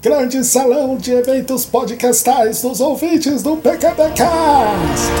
grande salão de eventos podcastais dos ouvintes do PKPcast.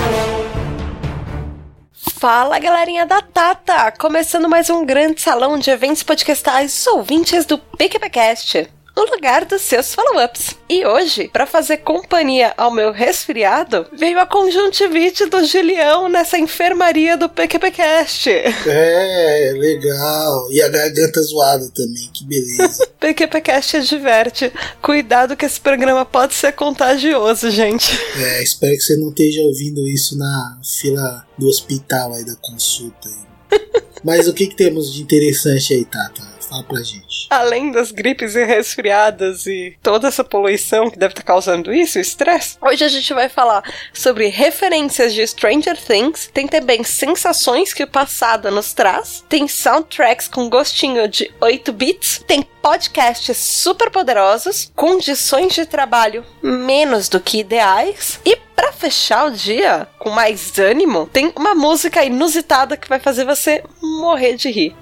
Fala galerinha da Tata! Começando mais um grande salão de eventos podcastais dos ouvintes do PQPcast no lugar dos seus follow-ups. E hoje, para fazer companhia ao meu resfriado, veio a conjuntivite do Julião nessa enfermaria do PQPcast. É, legal. E a garganta zoada também, que beleza. PQPcast diverte. Cuidado que esse programa pode ser contagioso, gente. É, espero que você não esteja ouvindo isso na fila do hospital aí da consulta. Aí. Mas o que, que temos de interessante aí, Tata? Fala pra gente. Além das gripes e resfriadas e toda essa poluição que deve estar causando isso, estresse, hoje a gente vai falar sobre referências de Stranger Things, tem também sensações que o passado nos traz, tem soundtracks com gostinho de 8 bits, tem podcasts super poderosos, condições de trabalho menos do que ideais e para fechar o dia com mais ânimo, tem uma música inusitada que vai fazer você morrer de rir.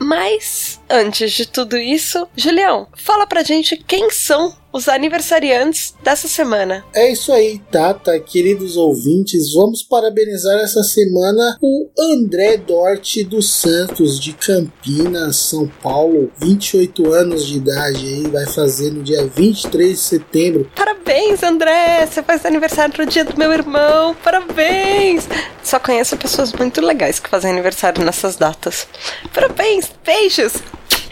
Mas, antes de tudo isso, Julião, fala pra gente quem são os aniversariantes dessa semana. É isso aí, Tata, queridos ouvintes. Vamos parabenizar essa semana o André Dorte dos Santos, de Campinas, São Paulo. 28 anos de idade aí, vai fazer no dia 23 de setembro. Parabéns, André! Você faz aniversário no dia do meu irmão. Parabéns! Só conheço pessoas muito legais que fazem aniversário nessas datas. Parabéns! Beijos!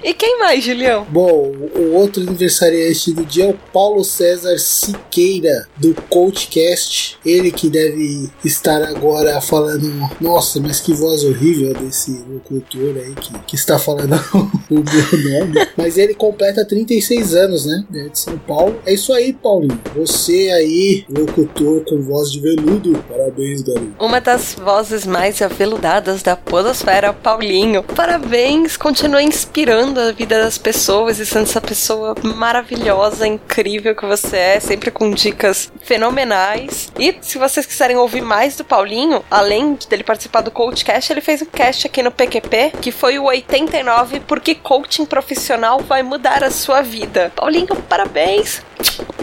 E quem mais, Julião? Bom, o outro aniversariante do dia é o Paulo César Siqueira, do CoachCast. Ele que deve estar agora falando, nossa, mas que voz horrível desse locutor aí que, que está falando o meu nome. Mas ele completa 36 anos, né? É de São Paulo. É isso aí, Paulinho. Você aí, locutor com voz de veludo. Parabéns, garoto. Uma das vozes mais aveludadas da podosfera, Paulinho. Parabéns, continua inspirando a vida das pessoas e sendo essa pessoa maravilhosa, incrível que você é, sempre com dicas fenomenais. E se vocês quiserem ouvir mais do Paulinho, além dele participar do Coachcast, ele fez um cast aqui no PQP, que foi o 89, porque coaching profissional vai mudar a sua vida. Paulinho, parabéns!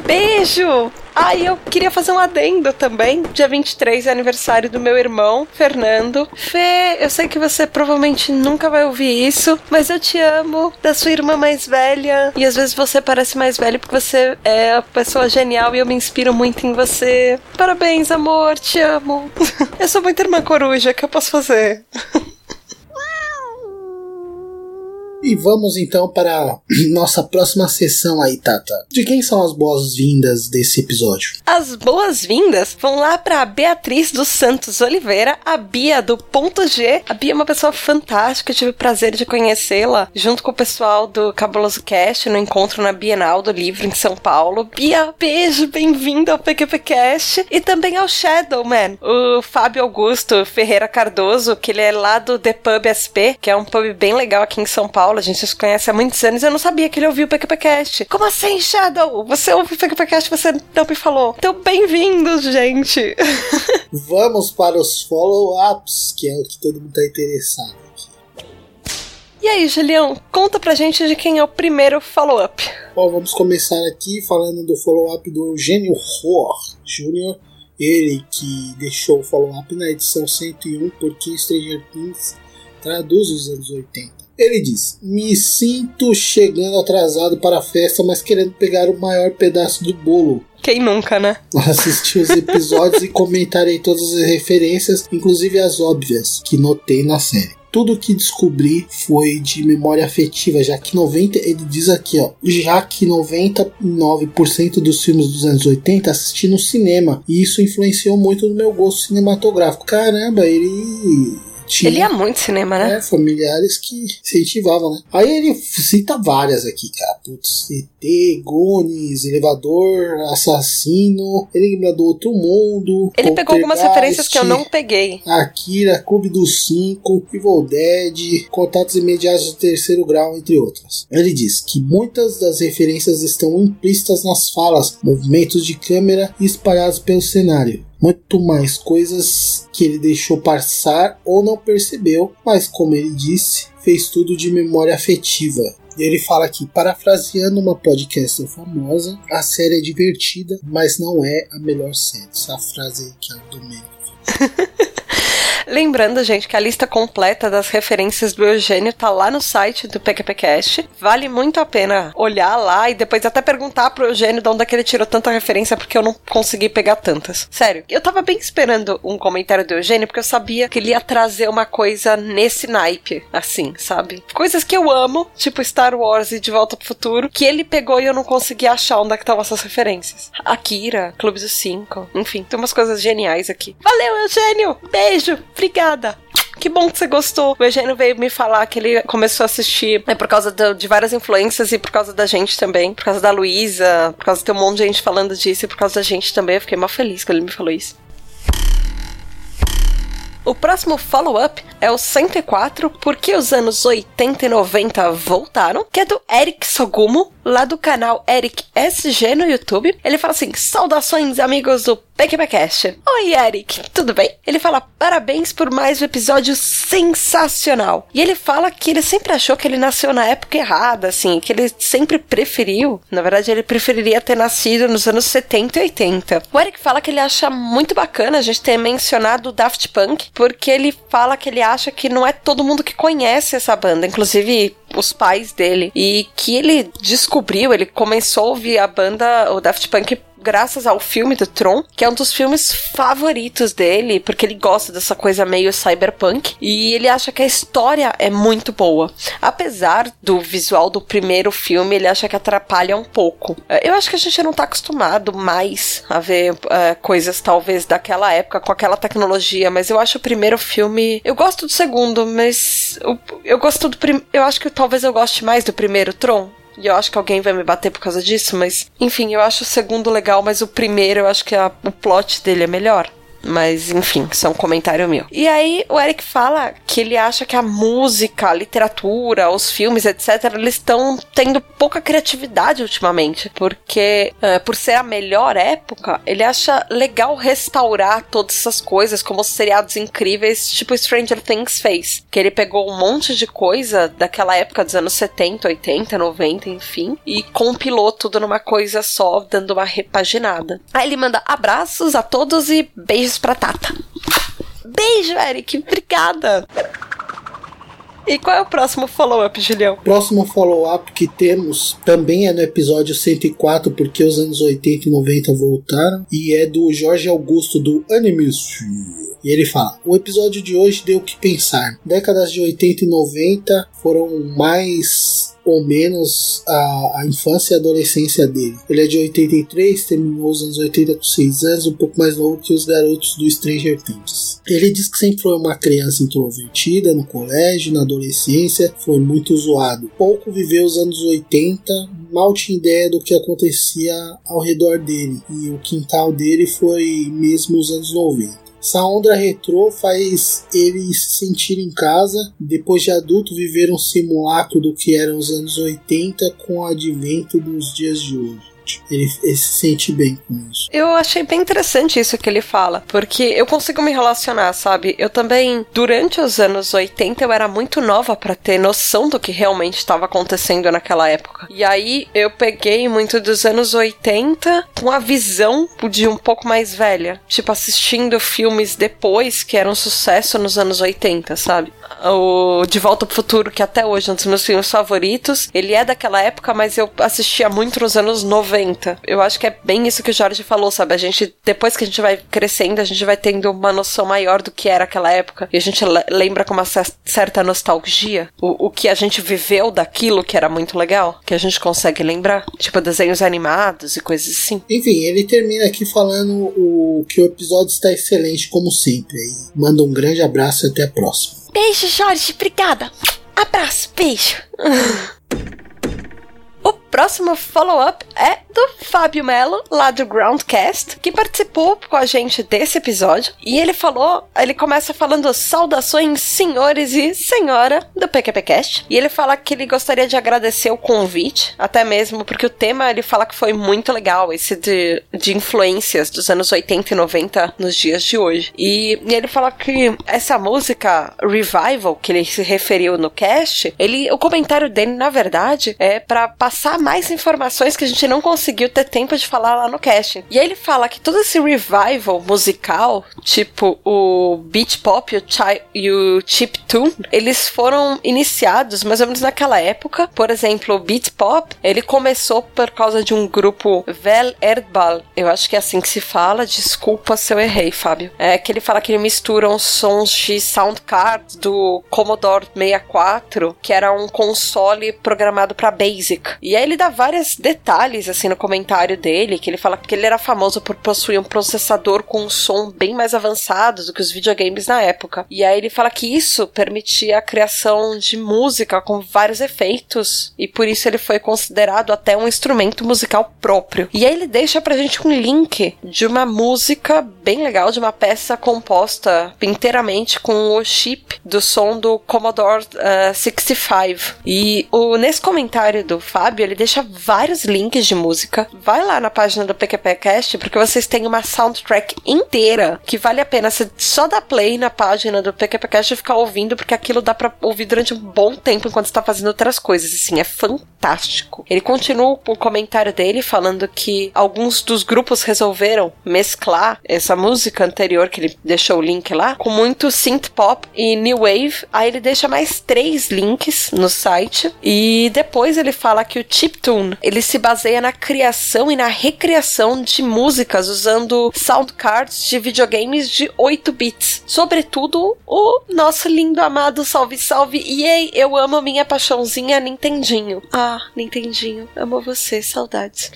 Beijo! Ah, e eu queria fazer um adendo também. Dia 23 é aniversário do meu irmão, Fernando. Fê, eu sei que você provavelmente nunca vai ouvir isso, mas eu te amo, da sua irmã mais velha. E às vezes você parece mais velho porque você é a pessoa genial e eu me inspiro muito em você. Parabéns, amor, te amo. eu sou muito irmã coruja, o que eu posso fazer? E vamos então para nossa próxima sessão aí, Tata. De quem são as boas-vindas desse episódio? As boas-vindas vão lá para Beatriz dos Santos Oliveira, a Bia do Ponto G. A Bia é uma pessoa fantástica, eu tive o prazer de conhecê-la junto com o pessoal do Cabuloso Cast no encontro na Bienal do Livro em São Paulo. Bia, beijo, bem-vinda ao PQP Cast e também ao Shadowman, o Fábio Augusto Ferreira Cardoso, que ele é lá do The Pub SP, que é um pub bem legal aqui em São Paulo. A gente se conhece há muitos anos eu não sabia que ele ouvia o PQPcast. Como assim, Shadow? Você ouve o PQPcast você não me falou. Então, bem-vindos, gente. Vamos para os follow-ups, que é o que todo mundo está interessado aqui. E aí, Julião, conta pra gente de quem é o primeiro follow-up. Bom, vamos começar aqui falando do follow-up do Eugênio Rohr Jr., ele que deixou o follow-up na edição 101 porque Stranger Things traduz os anos 80. Ele diz: Me sinto chegando atrasado para a festa, mas querendo pegar o maior pedaço do bolo. Quem nunca, né? Assisti os episódios e comentarei todas as referências, inclusive as óbvias, que notei na série. Tudo que descobri foi de memória afetiva, já que 90, ele diz aqui, ó, já que 99% dos filmes dos anos 80 assisti no cinema, e isso influenciou muito no meu gosto cinematográfico. Caramba, ele tinha, ele ia muito cinema, né? É, familiares que incentivavam, né? Aí ele cita várias aqui, cara. Putz, ET, Gones, Elevador, Assassino, Enigma do Outro Mundo. Ele pegou algumas referências que eu não peguei. Akira, Clube dos Cinco, Evil Dead, Contatos Imediatos de Terceiro Grau, entre outras. Ele diz que muitas das referências estão implícitas nas falas, movimentos de câmera e espalhados pelo cenário. Muito mais coisas que ele deixou passar ou não percebeu, mas como ele disse, fez tudo de memória afetiva. Ele fala aqui, parafraseando uma podcaster famosa, a série é divertida, mas não é a melhor série. Essa frase aí que é do Domênico. Lembrando, gente, que a lista completa das referências do Eugênio tá lá no site do PQPcast. Vale muito a pena olhar lá e depois até perguntar pro Eugênio de onde é que ele tirou tanta referência, porque eu não consegui pegar tantas. Sério, eu tava bem esperando um comentário do Eugênio, porque eu sabia que ele ia trazer uma coisa nesse naipe, assim, sabe? Coisas que eu amo, tipo Star Wars e De Volta pro Futuro, que ele pegou e eu não consegui achar onde é que estavam essas referências. Akira, Clube dos Cinco, enfim, tem umas coisas geniais aqui. Valeu, Eugênio! Beijo! Obrigada! Que bom que você gostou. O Eugênio veio me falar que ele começou a assistir né, por causa do, de várias influências e por causa da gente também. Por causa da Luísa, por causa de ter um monte de gente falando disso e por causa da gente também. Eu fiquei mal feliz quando ele me falou isso. O próximo follow-up é o 104, porque os anos 80 e 90 voltaram, que é do Eric Sogumo, lá do canal Eric SG no YouTube. Ele fala assim: Saudações, amigos do PQPcast. Oi, Eric, tudo bem? Ele fala parabéns por mais um episódio sensacional. E ele fala que ele sempre achou que ele nasceu na época errada, assim, que ele sempre preferiu. Na verdade, ele preferiria ter nascido nos anos 70 e 80. O Eric fala que ele acha muito bacana a gente ter mencionado o Daft Punk, porque ele fala que ele acha que não é todo mundo que conhece essa banda, inclusive os pais dele. E que ele descobriu, ele começou a ouvir a banda, o Daft Punk graças ao filme do Tron, que é um dos filmes favoritos dele, porque ele gosta dessa coisa meio cyberpunk e ele acha que a história é muito boa. Apesar do visual do primeiro filme, ele acha que atrapalha um pouco. É, eu acho que a gente não tá acostumado mais a ver uh, coisas talvez daquela época com aquela tecnologia, mas eu acho o primeiro filme. Eu gosto do segundo, mas eu, eu gosto do primeiro. Eu acho que talvez eu goste mais do primeiro Tron. E eu acho que alguém vai me bater por causa disso, mas enfim, eu acho o segundo legal, mas o primeiro eu acho que a, o plot dele é melhor. Mas, enfim, é um comentário meu. E aí, o Eric fala que ele acha que a música, a literatura, os filmes, etc., eles estão tendo pouca criatividade ultimamente. Porque, uh, por ser a melhor época, ele acha legal restaurar todas essas coisas, como os seriados incríveis, tipo Stranger Things fez. Que ele pegou um monte de coisa daquela época dos anos 70, 80, 90, enfim, e compilou tudo numa coisa só, dando uma repaginada. Aí ele manda abraços a todos e beijos beijos pra Tata. Beijo, Eric. Obrigada. E qual é o próximo follow-up, Julião? Próximo follow-up que temos também é no episódio 104, porque os anos 80 e 90 voltaram, e é do Jorge Augusto do Animesphere. E ele fala: O episódio de hoje deu o que pensar. Décadas de 80 e 90 foram mais ou menos a, a infância e adolescência dele. Ele é de 83, terminou os anos 80 com 6 anos, um pouco mais novo que os garotos do Stranger Things. Ele diz que sempre foi uma criança introvertida no colégio, na adolescência, foi muito zoado. Pouco viveu os anos 80, mal tinha ideia do que acontecia ao redor dele, e o quintal dele foi mesmo os anos 90. Essa onda retrô faz ele se sentir em casa, depois de adulto viver um simulacro do que eram os anos 80 com o advento dos dias de hoje ele, ele, se sente bem com isso. Eu achei bem interessante isso que ele fala, porque eu consigo me relacionar, sabe? Eu também, durante os anos 80, eu era muito nova para ter noção do que realmente estava acontecendo naquela época. E aí eu peguei muito dos anos 80 com a visão de um pouco mais velha, tipo assistindo filmes depois que eram sucesso nos anos 80, sabe? O De Volta pro Futuro, que até hoje é um dos meus filmes favoritos, ele é daquela época, mas eu assistia muito nos anos 90 90. Eu acho que é bem isso que o Jorge falou, sabe? A gente, depois que a gente vai crescendo, a gente vai tendo uma noção maior do que era aquela época. E a gente lembra com uma certa nostalgia o, o que a gente viveu daquilo que era muito legal, que a gente consegue lembrar. Tipo, desenhos animados e coisas assim. Enfim, ele termina aqui falando o que o episódio está excelente, como sempre. E manda um grande abraço e até a próxima. Beijo, Jorge. Obrigada. Abraço, beijo. próximo follow-up é do Fábio Melo, lá do Groundcast, que participou com a gente desse episódio. E ele falou, ele começa falando saudações, senhores e senhora do PQPcast. E ele fala que ele gostaria de agradecer o convite, até mesmo porque o tema ele fala que foi muito legal, esse de, de influências dos anos 80 e 90 nos dias de hoje. E, e ele fala que essa música Revival, que ele se referiu no cast, ele, o comentário dele, na verdade, é para passar mais informações que a gente não conseguiu ter tempo de falar lá no cast. E aí ele fala que todo esse revival musical, tipo o beat pop e o, e o chip tune, eles foram iniciados mais ou menos naquela época. Por exemplo, o beat pop, ele começou por causa de um grupo Vel Erdball, eu acho que é assim que se fala, desculpa se eu errei, Fábio. É que ele fala que ele mistura uns sons de sound card do Commodore 64, que era um console programado para BASIC. E aí ele dá vários detalhes assim no comentário dele, que ele fala que ele era famoso por possuir um processador com um som bem mais avançado do que os videogames na época. E aí ele fala que isso permitia a criação de música com vários efeitos e por isso ele foi considerado até um instrumento musical próprio. E aí ele deixa pra gente um link de uma música bem legal, de uma peça composta inteiramente com o chip do som do Commodore uh, 65. E o, nesse comentário do Fábio, ele deixa vários links de música. Vai lá na página do PQPcast, porque vocês têm uma soundtrack inteira que vale a pena você só dar play na página do PQPcast e ficar ouvindo, porque aquilo dá pra ouvir durante um bom tempo enquanto está fazendo outras coisas. Assim, é fantástico. Ele continua o comentário dele falando que alguns dos grupos resolveram mesclar essa música anterior que ele deixou o link lá com muito synth pop e new wave. Aí ele deixa mais três links no site e depois ele fala que o chiptune ele se baseia na criação e na recriação de músicas usando sound cards de videogames de 8 bits. Sobretudo o nosso lindo amado salve salve EA, eu amo minha paixãozinha Nintendinho. Ah, Nintendinho, amo você, saudades.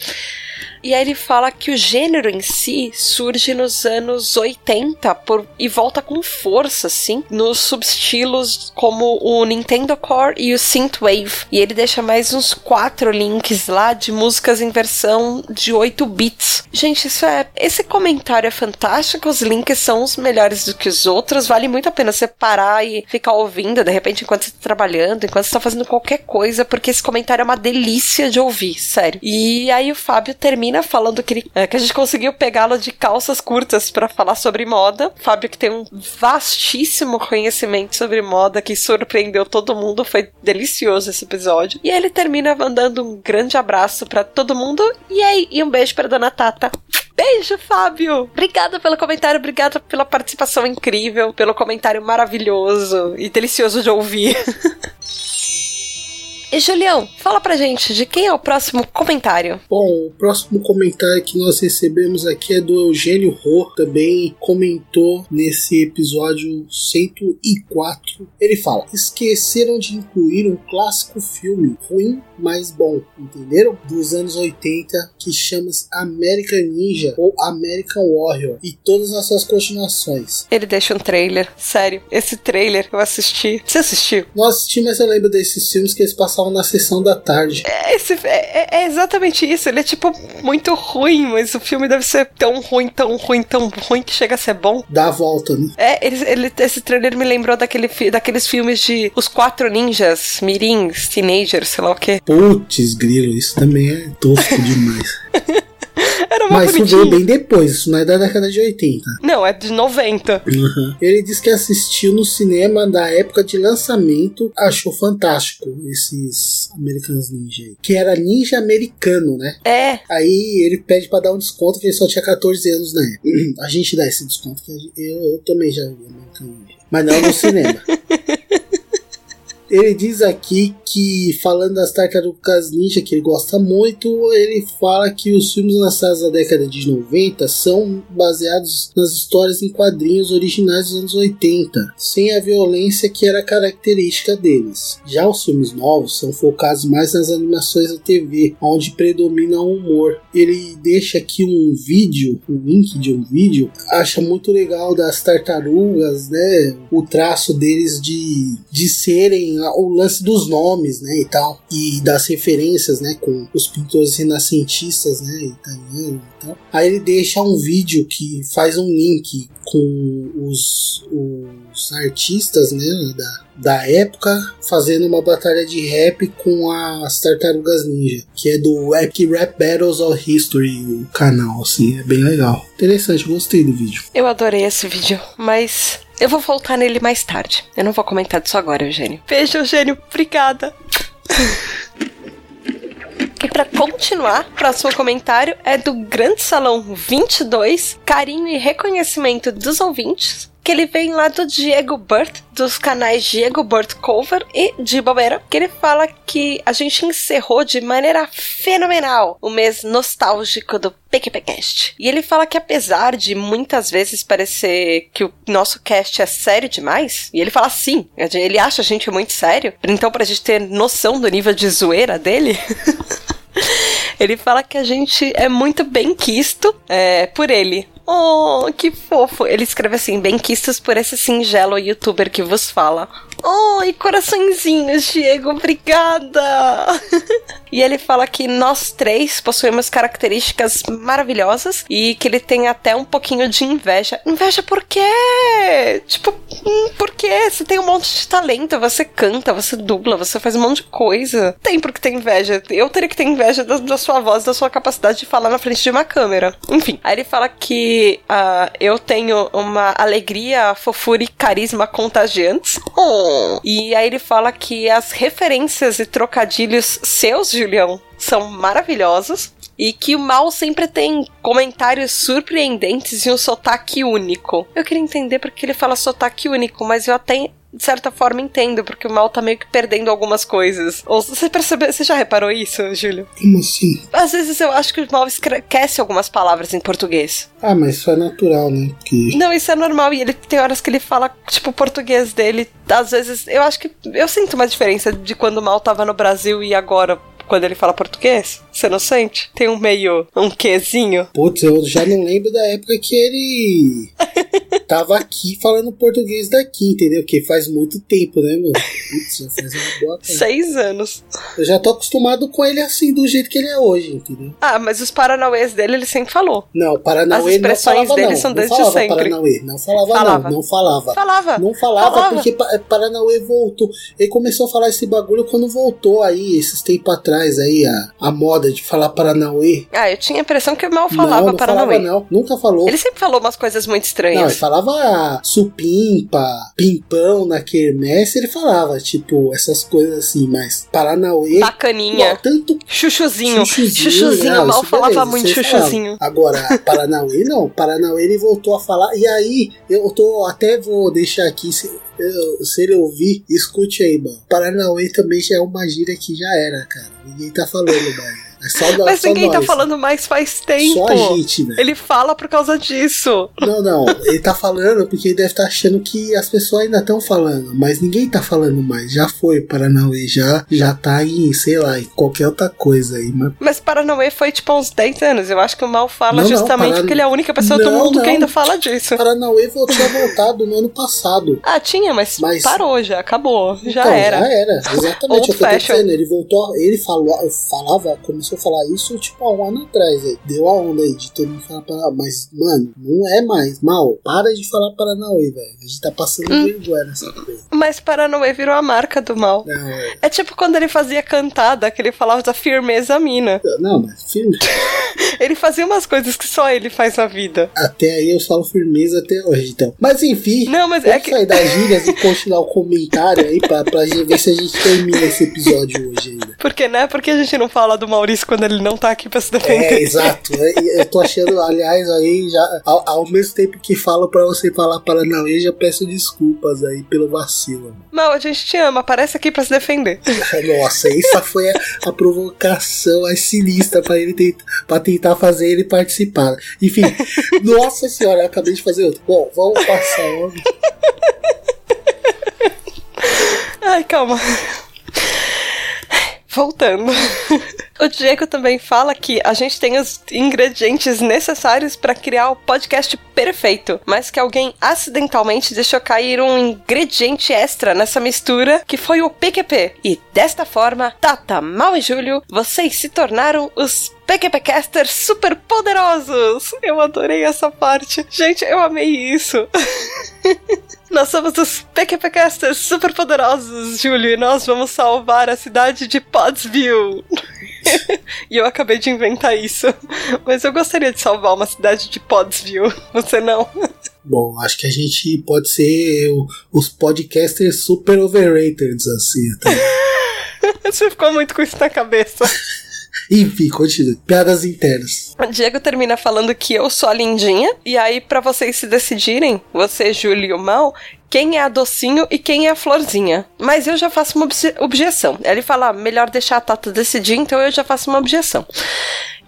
E aí ele fala que o gênero em si surge nos anos 80 por, e volta com força, assim, nos subestilos como o Nintendo Core e o Synthwave. E ele deixa mais uns quatro links lá de músicas em versão de 8 bits. Gente, isso é. Esse comentário é fantástico, os links são os melhores do que os outros. Vale muito a pena você parar e ficar ouvindo, de repente, enquanto você tá trabalhando, enquanto você tá fazendo qualquer coisa, porque esse comentário é uma delícia de ouvir, sério. E aí o Fábio termina falando que, ele, é, que a gente conseguiu pegá-lo de calças curtas para falar sobre moda. Fábio que tem um vastíssimo conhecimento sobre moda que surpreendeu todo mundo, foi delicioso esse episódio. E ele termina mandando um grande abraço para todo mundo e aí e um beijo para dona Tata. Beijo, Fábio! Obrigada pelo comentário, obrigada pela participação incrível, pelo comentário maravilhoso e delicioso de ouvir. E Julião, fala pra gente de quem é o próximo comentário. Bom, o próximo comentário que nós recebemos aqui é do Eugênio Rô, também comentou nesse episódio 104. Ele fala: esqueceram de incluir um clássico filme ruim, mas bom, entenderam? Dos anos 80 que chama-se American Ninja ou American Warrior e todas as suas continuações. Ele deixa um trailer, sério. Esse trailer eu assisti. Você assistiu? Não assisti, mas eu lembro desses filmes que eles passavam na sessão da tarde. É, esse, é, é, exatamente isso. Ele é tipo muito ruim, mas o filme deve ser tão ruim, tão ruim, tão ruim que chega a ser bom. Dá a volta, né? É, ele, ele, esse trailer me lembrou daquele, daqueles filmes de Os Quatro Ninjas, Mirins, Teenagers, sei lá o quê. Putz, grilo, isso também é tosco demais. Era Mas isso veio bem depois, isso não é da década de 80. Não, é de 90. Uhum. Ele disse que assistiu no cinema da época de lançamento, achou fantástico esses Americanos Ninja aí. Que era ninja americano, né? É. Aí ele pede pra dar um desconto, que ele só tinha 14 anos na época. A gente dá esse desconto, que eu, eu também já vi American Ninja. Mas não no cinema. Ele diz aqui que, falando das tartarugas ninja que ele gosta muito, ele fala que os filmes lançados na década de 90 são baseados nas histórias em quadrinhos originais dos anos 80, sem a violência que era característica deles. Já os filmes novos são focados mais nas animações da TV, onde predomina o humor. Ele deixa aqui um vídeo, um link de um vídeo, acha muito legal das tartarugas, né? O traço deles de, de serem o lance dos nomes, né, e tal, e das referências, né, com os pintores renascentistas, né, italianos e tal. Aí ele deixa um vídeo que faz um link com os, os artistas, né, da, da época fazendo uma batalha de rap com as Tartarugas Ninja, que é do Epic Rap Battles of History, o canal, assim, é bem legal. Interessante, gostei do vídeo. Eu adorei esse vídeo, mas eu vou voltar nele mais tarde. Eu não vou comentar disso agora, Eugênio. Beijo, Eugênio. Obrigada. E para continuar, próximo comentário é do Grande Salão 22, carinho e reconhecimento dos ouvintes que ele vem lá do Diego Burt, dos canais Diego Burt Cover e de Bobeira, que ele fala que a gente encerrou de maneira fenomenal o mês nostálgico do PQPcast. E ele fala que apesar de muitas vezes parecer que o nosso cast é sério demais, e ele fala sim, ele acha a gente muito sério, então pra gente ter noção do nível de zoeira dele... Ele fala que a gente é muito bem quisto é, por ele. Oh, que fofo. Ele escreve assim: bem quistos por esse singelo youtuber que vos fala. E coraçõezinhos, Diego, obrigada! e ele fala que nós três possuímos características maravilhosas e que ele tem até um pouquinho de inveja. Inveja por quê? Tipo, hum, por quê? Você tem um monte de talento, você canta, você dubla, você faz um monte de coisa. Tem por que ter inveja. Eu teria que ter inveja da, da sua voz, da sua capacidade de falar na frente de uma câmera. Enfim, aí ele fala que uh, eu tenho uma alegria, fofura e carisma contagiantes. Oh, e aí ele fala que as referências e trocadilhos seus, Julião, são maravilhosos e que o mal sempre tem comentários surpreendentes e um sotaque único. Eu queria entender porque ele fala sotaque único, mas eu até de certa forma entendo, porque o mal tá meio que perdendo algumas coisas. Ou você percebeu, você já reparou isso, Júlio? Como assim? Às vezes eu acho que o mal esquece algumas palavras em português. Ah, mas isso é natural, né? Que... Não, isso é normal. E ele tem horas que ele fala, tipo, o português dele. Às vezes, eu acho que. Eu sinto uma diferença de quando o mal tava no Brasil e agora quando ele fala português? Você não sente? Tem um meio, um quezinho? Putz, eu já não lembro da época que ele tava aqui falando português daqui, entendeu? Que faz muito tempo, né, meu? Putz, já faz uma boa tempo. Seis anos. Eu já tô acostumado com ele assim, do jeito que ele é hoje, entendeu? Ah, mas os paranauês dele ele sempre falou. Não, Paranauê As expressões não falava, dele não. são desde não falava sempre. Paranauê. Não falava, falava, não. Não falava. Falava. Não falava, falava. porque Paranauê voltou. Ele começou a falar esse bagulho quando voltou aí, esses tempos atrás aí, a, a moda de falar Paranauê. Ah, eu tinha a impressão que o mal falava não, não Paranauê. Falava, não, nunca falou. Ele sempre falou umas coisas muito estranhas. Não, ele falava supimpa, pimpão na quermesse, ele falava, tipo, essas coisas assim, mas Paranauê. Bacaninha. Não, tanto. Chuchuzinho. Chuchuzinho, chuchuzinho não, mal falava beleza, muito chuchuzinho. Agora, Paranauê não. Paranauê ele voltou a falar. E aí, eu tô até vou deixar aqui. Se, eu, se ele ouvir, escute aí, mano. Paranauê também já é uma gíria que já era, cara. Ninguém tá falando mais. É só da, Mas só ninguém tá nós. tá falando mais faz tempo. Só a gente, né? Ele fala por causa disso. Não, não. Ele tá falando porque ele deve estar tá achando que as pessoas ainda estão falando. Mas ninguém tá falando mais. Já foi Paranauê, já, já tá em, sei lá, em qualquer outra coisa aí. Mas, mas Paranauê foi tipo uns 10 anos. Eu acho que o Mal fala não, justamente não, porque ele é a única pessoa não, do mundo que ainda fala disso. Paranauê tinha voltado no ano passado. Ah, tinha, mas, mas... parou já, acabou. Já então, era. Já era, exatamente. o que eu tô dizendo. Ele voltou, ele falou, falava, começou falar isso tipo há um ano atrás, aí. Deu a onda aí de todo mundo falar Paranauê. Mas, mano, não é mais. Mal, para de falar Paranauê, velho. A gente tá passando hum. vergonha nessa coisa. Mas Paranauê virou a marca do mal. Não, é... é tipo quando ele fazia cantada, que ele falava da firmeza mina. Não, mas firme. ele fazia umas coisas que só ele faz na vida. Até aí eu falo firmeza até hoje, então. Mas enfim, não, mas é que... sair das gírias e continuar o comentário aí pra, pra ver se a gente termina esse episódio hoje ainda. Por que, né? Porque a gente não fala do Maurício quando ele não tá aqui pra se defender. É, exato. Eu tô achando, aliás, aí já ao, ao mesmo tempo que falo pra você falar Paranauê, já peço desculpas aí pelo vacilo. Não, a gente te ama, aparece aqui pra se defender. Nossa, essa foi a, a provocação mais sinistra pra ele tentar, pra tentar fazer ele participar. Enfim, nossa senhora, eu acabei de fazer outro. Bom, vamos passar. Ai, calma. Voltando. o Diego também fala que a gente tem os ingredientes necessários para criar o podcast perfeito, mas que alguém acidentalmente deixou cair um ingrediente extra nessa mistura, que foi o PQP. E desta forma, Tata, Mal e Júlio, vocês se tornaram os PQPcasters super poderosos. Eu adorei essa parte. Gente, eu amei isso. Nós somos os PQPcasters super poderosos, Júlio, e nós vamos salvar a cidade de Pottsville. e eu acabei de inventar isso. Mas eu gostaria de salvar uma cidade de Pottsville. Você não? Bom, acho que a gente pode ser o, os podcasters super overrated, assim. Até. Você ficou muito com isso na cabeça. Enfim, continua. Piadas internas. Diego termina falando que eu sou a lindinha. E aí, para vocês se decidirem, você, Júlio e o Mal, quem é a docinho e quem é a florzinha. Mas eu já faço uma obje objeção. Ele fala, ah, melhor deixar a Tata decidir, então eu já faço uma objeção.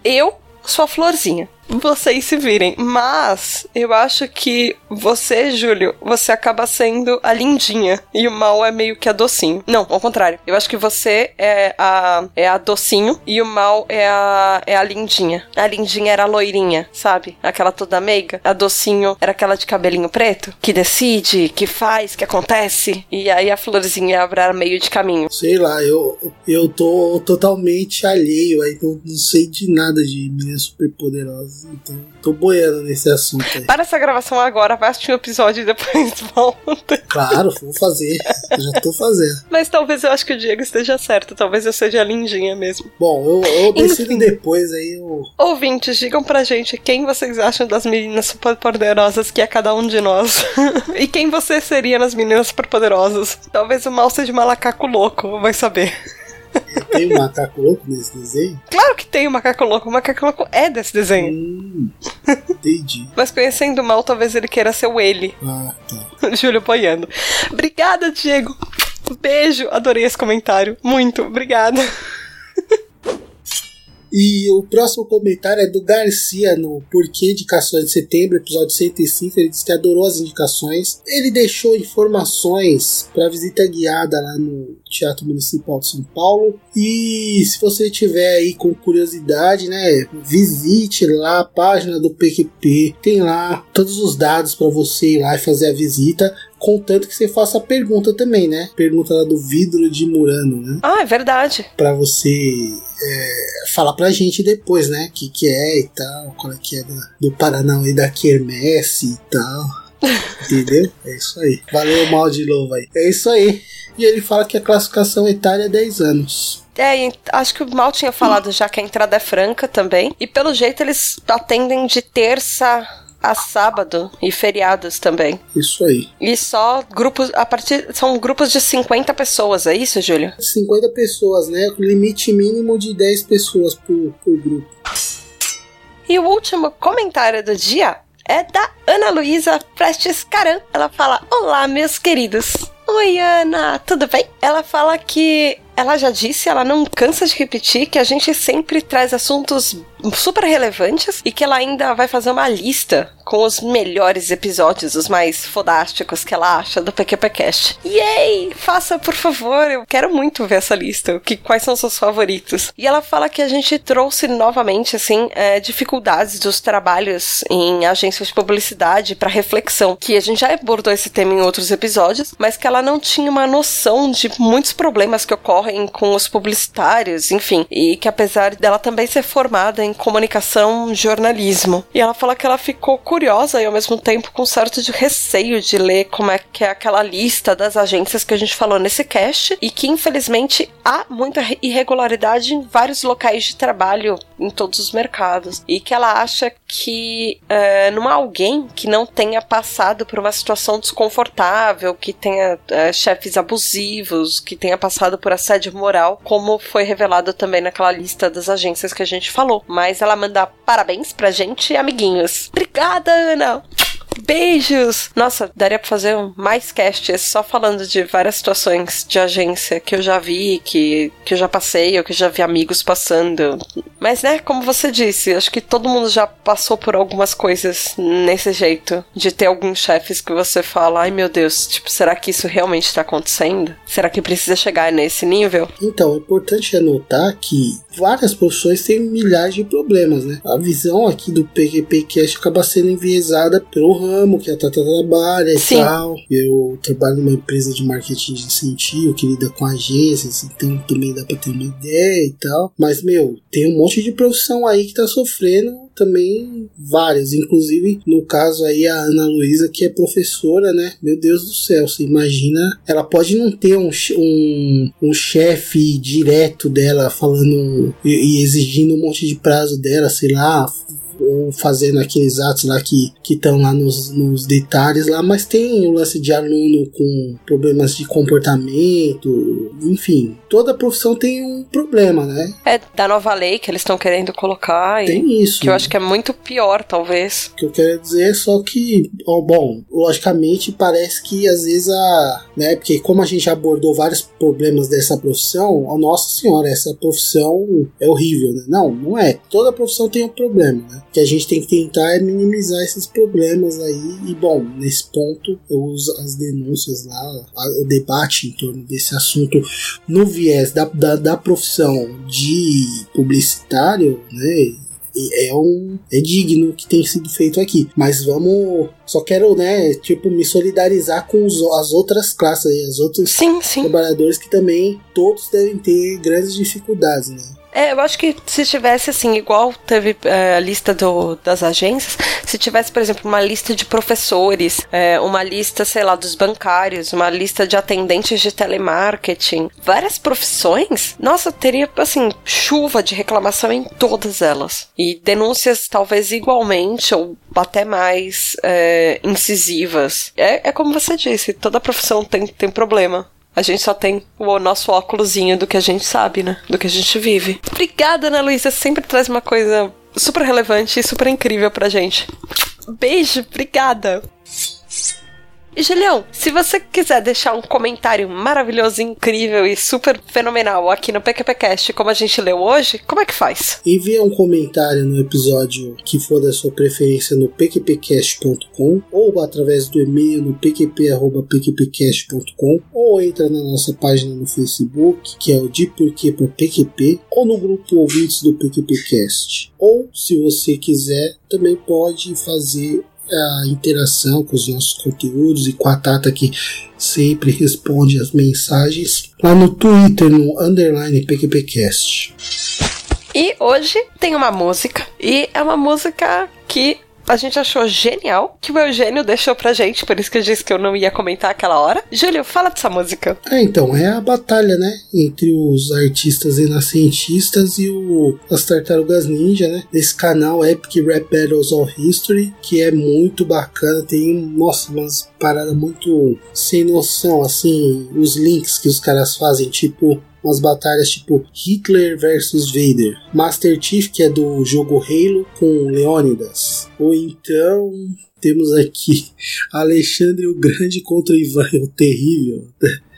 Eu sou a florzinha vocês se virem. Mas eu acho que você, Júlio, você acaba sendo a lindinha e o mal é meio que a docinho. Não, ao contrário. Eu acho que você é a é a docinho e o mal é a é a lindinha. A lindinha era a loirinha, sabe? Aquela toda meiga. A docinho era aquela de cabelinho preto que decide, que faz, que acontece. E aí a florzinha abre meio de caminho. Sei lá, eu eu tô totalmente alheio aí, não, não sei de nada de meninas superpoderosas. Então, tô boiando nesse assunto aí. Para essa gravação agora, vai assistir o um episódio e depois volta. Claro, vou fazer. Eu já tô fazendo. Mas talvez eu acho que o Diego esteja certo. Talvez eu seja a lindinha mesmo. Bom, eu, eu decido Enfim, depois aí. Eu... Ouvintes, digam pra gente quem vocês acham das meninas superpoderosas que é cada um de nós. e quem você seria nas meninas superpoderosas. Talvez o mal seja um macaco louco, vai saber. Tem um macaco louco nesse desenho? Claro que tem um macaco louco. O macaco louco é desse desenho. Hum, entendi. Mas conhecendo mal, talvez ele queira ser o ele. Ah, tá. Júlio apoiando. Obrigada, Diego. Beijo. Adorei esse comentário. Muito. Obrigada. E o próximo comentário é do Garcia no Porquê Indicações de Setembro, episódio 105. Ele disse que adorou as indicações. Ele deixou informações para visita guiada lá no Teatro Municipal de São Paulo. E se você tiver aí com curiosidade, né, visite lá a página do PQP. Tem lá todos os dados para você ir lá e fazer a visita contanto que você faça a pergunta também, né? Pergunta lá do vidro de Murano, né? Ah, é verdade. Para você é, falar pra gente depois, né? O que, que é e tal, qual é que é do, do Paraná e da Quermesse e tal. Entendeu? É isso aí. Valeu, mal de novo aí. É isso aí. E ele fala que a classificação etária é 10 anos. É, acho que o Mal tinha falado já que a entrada é franca também. E pelo jeito eles atendem de terça a sábado e feriados também. Isso aí. E só grupos, a partir são grupos de 50 pessoas, é isso, Júlio? 50 pessoas, né? Limite mínimo de 10 pessoas por, por grupo. E o último comentário do dia é da Ana Luísa Prestes Caran. Ela fala: Olá, meus queridos. Oi, Ana, tudo bem? Ela fala que ela já disse, ela não cansa de repetir que a gente sempre traz assuntos super relevantes e que ela ainda vai fazer uma lista com os melhores episódios, os mais fodásticos que ela acha do PQPcast. Yay! Faça, por favor, eu quero muito ver essa lista. Que, quais são seus favoritos? E ela fala que a gente trouxe novamente, assim, é, dificuldades dos trabalhos em agências de publicidade para reflexão, que a gente já abordou esse tema em outros episódios, mas que ela não tinha uma noção de muitos problemas que ocorrem com os publicitários, enfim, e que apesar dela também ser formada em comunicação, jornalismo, e ela fala que ela ficou curiosa e ao mesmo tempo com certo de receio de ler como é que é aquela lista das agências que a gente falou nesse cast e que infelizmente há muita irregularidade em vários locais de trabalho em todos os mercados. E que ela acha que é, não há alguém que não tenha passado por uma situação desconfortável, que tenha é, chefes abusivos, que tenha passado por assédio moral, como foi revelado também naquela lista das agências que a gente falou. Mas ela manda parabéns pra gente, amiguinhos. Obrigada, Ana! Beijos! Nossa, daria pra fazer mais casts só falando de várias situações de agência que eu já vi, que, que eu já passei, ou que já vi amigos passando. Mas, né, como você disse, acho que todo mundo já passou por algumas coisas nesse jeito. De ter alguns chefes que você fala, ai meu Deus, tipo, será que isso realmente tá acontecendo? Será que precisa chegar nesse nível? Então, é importante anotar que várias profissões têm milhares de problemas, né? A visão aqui do PQP Cast acaba sendo enviesada pelo ramo que a Tata trabalha e Sim. tal. Eu trabalho numa empresa de marketing de incentivo que lida com agências, então também dá pra ter uma ideia e tal. Mas, meu, tem um monte de profissão aí que tá sofrendo também várias, inclusive no caso aí a Ana Luísa que é professora, né? Meu Deus do céu, você imagina, ela pode não ter um, um, um chefe direto dela falando e, e exigindo um monte de prazo dela, sei lá, ou fazendo aqueles atos lá que estão lá nos, nos detalhes lá, mas tem o lance de aluno com problemas de comportamento, enfim, toda profissão tem um problema, né? É da nova lei que eles estão querendo colocar. E Tem isso. que eu acho que é muito pior, talvez. O que eu quero dizer é só que, ó, bom, logicamente parece que às vezes a. Né, porque como a gente já abordou vários problemas dessa profissão, ó, nossa senhora, essa profissão é horrível, né? Não, não é. Toda profissão tem um problema, né? Que a gente tem que tentar é minimizar esses problemas aí. E, bom, nesse ponto eu uso as denúncias lá, o debate em torno desse assunto no viés da, da, da profissão de publicitário, né? É um é digno o que tem sido feito aqui, mas vamos só quero né tipo me solidarizar com os- as outras classes, aí, as outros Sim, sim. trabalhadores que também todos devem ter grandes dificuldades, né? É, eu acho que se tivesse assim, igual teve é, a lista do, das agências, se tivesse, por exemplo, uma lista de professores, é, uma lista, sei lá, dos bancários, uma lista de atendentes de telemarketing, várias profissões, nossa, teria, assim, chuva de reclamação em todas elas. E denúncias talvez igualmente ou até mais é, incisivas. É, é como você disse, toda profissão tem, tem problema. A gente só tem o nosso óculosinho do que a gente sabe, né? Do que a gente vive. Obrigada, Ana Luísa. Sempre traz uma coisa super relevante e super incrível pra gente. Beijo, obrigada. E Julião, se você quiser deixar um comentário maravilhoso, incrível e super fenomenal aqui no PQPcast, como a gente leu hoje, como é que faz? Envia um comentário no episódio que for da sua preferência no pqpcast.com ou através do e-mail no pqp.pqpcast.com ou entra na nossa página no Facebook, que é o de Porquê para PQP, ou no grupo ouvintes do PQPcast. Ou, se você quiser, também pode fazer a interação com os nossos conteúdos e com a Tata que sempre responde as mensagens lá no Twitter, no underline PQPcast. E hoje tem uma música, e é uma música que a gente achou genial, que o Eugênio deixou pra gente, por isso que eu disse que eu não ia comentar aquela hora. Júlio, fala dessa música. É, então, é a batalha, né? Entre os artistas renascentistas e o, as tartarugas ninja, né? Desse canal Epic Rap Battles of History, que é muito bacana. Tem, nossa, umas paradas muito sem noção, assim, os links que os caras fazem, tipo. Umas batalhas tipo Hitler versus Vader, Master Chief, que é do jogo Halo, com Leônidas. Ou então temos aqui Alexandre o Grande contra Ivan o Terrível.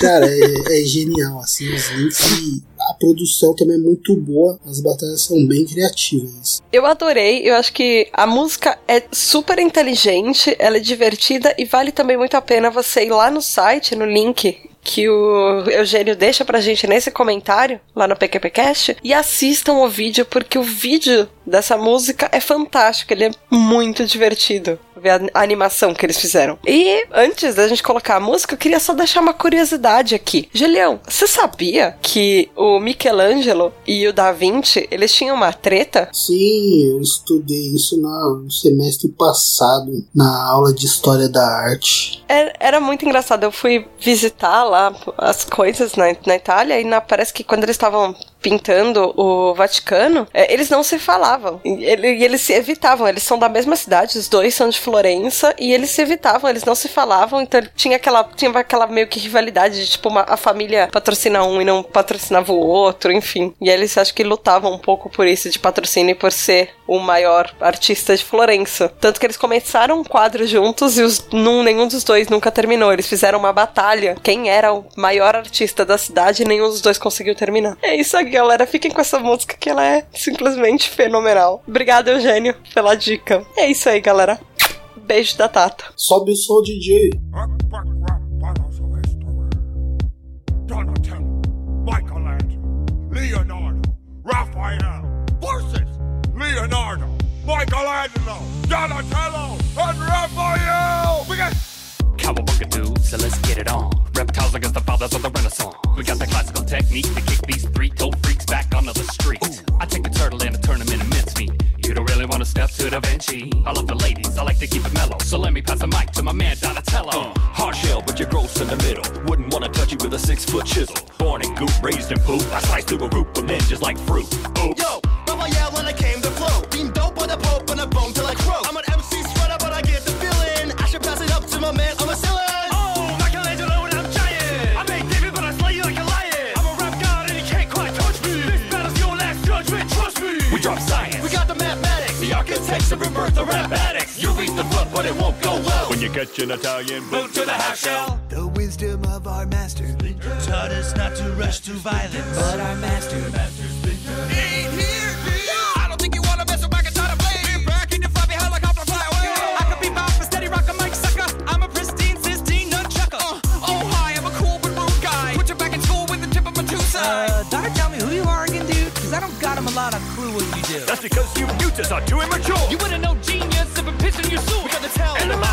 Cara, é, é genial, assim, os links e a produção também é muito boa, as batalhas são bem criativas. Eu adorei, eu acho que a música é super inteligente, ela é divertida e vale também muito a pena você ir lá no site, no link que o Eugênio deixa pra gente nesse comentário, lá no PQPcast, e assistam o vídeo, porque o vídeo dessa música é fantástico, ele é muito divertido. Ver a animação que eles fizeram. E antes da gente colocar a música, eu queria só deixar uma curiosidade aqui. Julião, você sabia que o Michelangelo e o Da Vinci, eles tinham uma treta? Sim, eu estudei isso no semestre passado, na aula de História da Arte. Era, era muito engraçado. Eu fui visitar lá as coisas na, na Itália e na- parece que quando eles estavam pintando o Vaticano, é, eles não se falavam. E ele- e eles se evitavam. Eles são da mesma cidade, os dois são de Florença e eles se evitavam, eles não se falavam, então tinha aquela, tinha aquela meio que rivalidade de tipo uma, a família patrocina um e não patrocinava o outro, enfim. E eles acho que lutavam um pouco por isso de patrocínio e por ser o maior artista de Florença. Tanto que eles começaram um quadro juntos e os, num, nenhum dos dois nunca terminou. Eles fizeram uma batalha. Quem era o maior artista da cidade, nenhum dos dois conseguiu terminar. É isso aí, galera. Fiquem com essa música que ela é simplesmente fenomenal. Obrigado, Eugênio, pela dica. É isso aí, galera. Beijo da Tata. Sobe o som, DJ. Leonardo, Raphael, versus Leonardo, Michelangelo, Donatello, and Raphael. A chisel. Born in goop, raised in poop. I slice through a group of men just like fruit. Oops. Yo, Raphael when I came to flow. Being dope on the pope and a bone till I croak. I'm an MC spreader, but I get the feeling. I should pass it up to my man, I'm a ceiling. Oh, Michelangelo oh, and I'm giant. I made David, but I slay you like a lion. I'm a rap god and you can't quite touch me. This battle's your last judgment, trust me. We drop science. We got the mathematics. the architects of rebirth, the rap addicts. You reach the foot, but it won't go well. When you catch an Italian Boot to the half shell. To rush to violence. But our master Ain't here, I don't think you wanna mess with my guitar to play. We're back in your fluffy helicopter fly away. I could be bound for steady rock a mic sucker. I'm a pristine, sistine nunchucker. Uh, oh hi, I'm a cool but rude guy. Put you back in school with the tip of my two sides. Uh, Doctor, tell me who you are again, dude? Cause I don't got him a lot of clue what you do. That's because you mutants are too immature. You wouldn't know genius if a piss in your suit. we got the talent. and the lies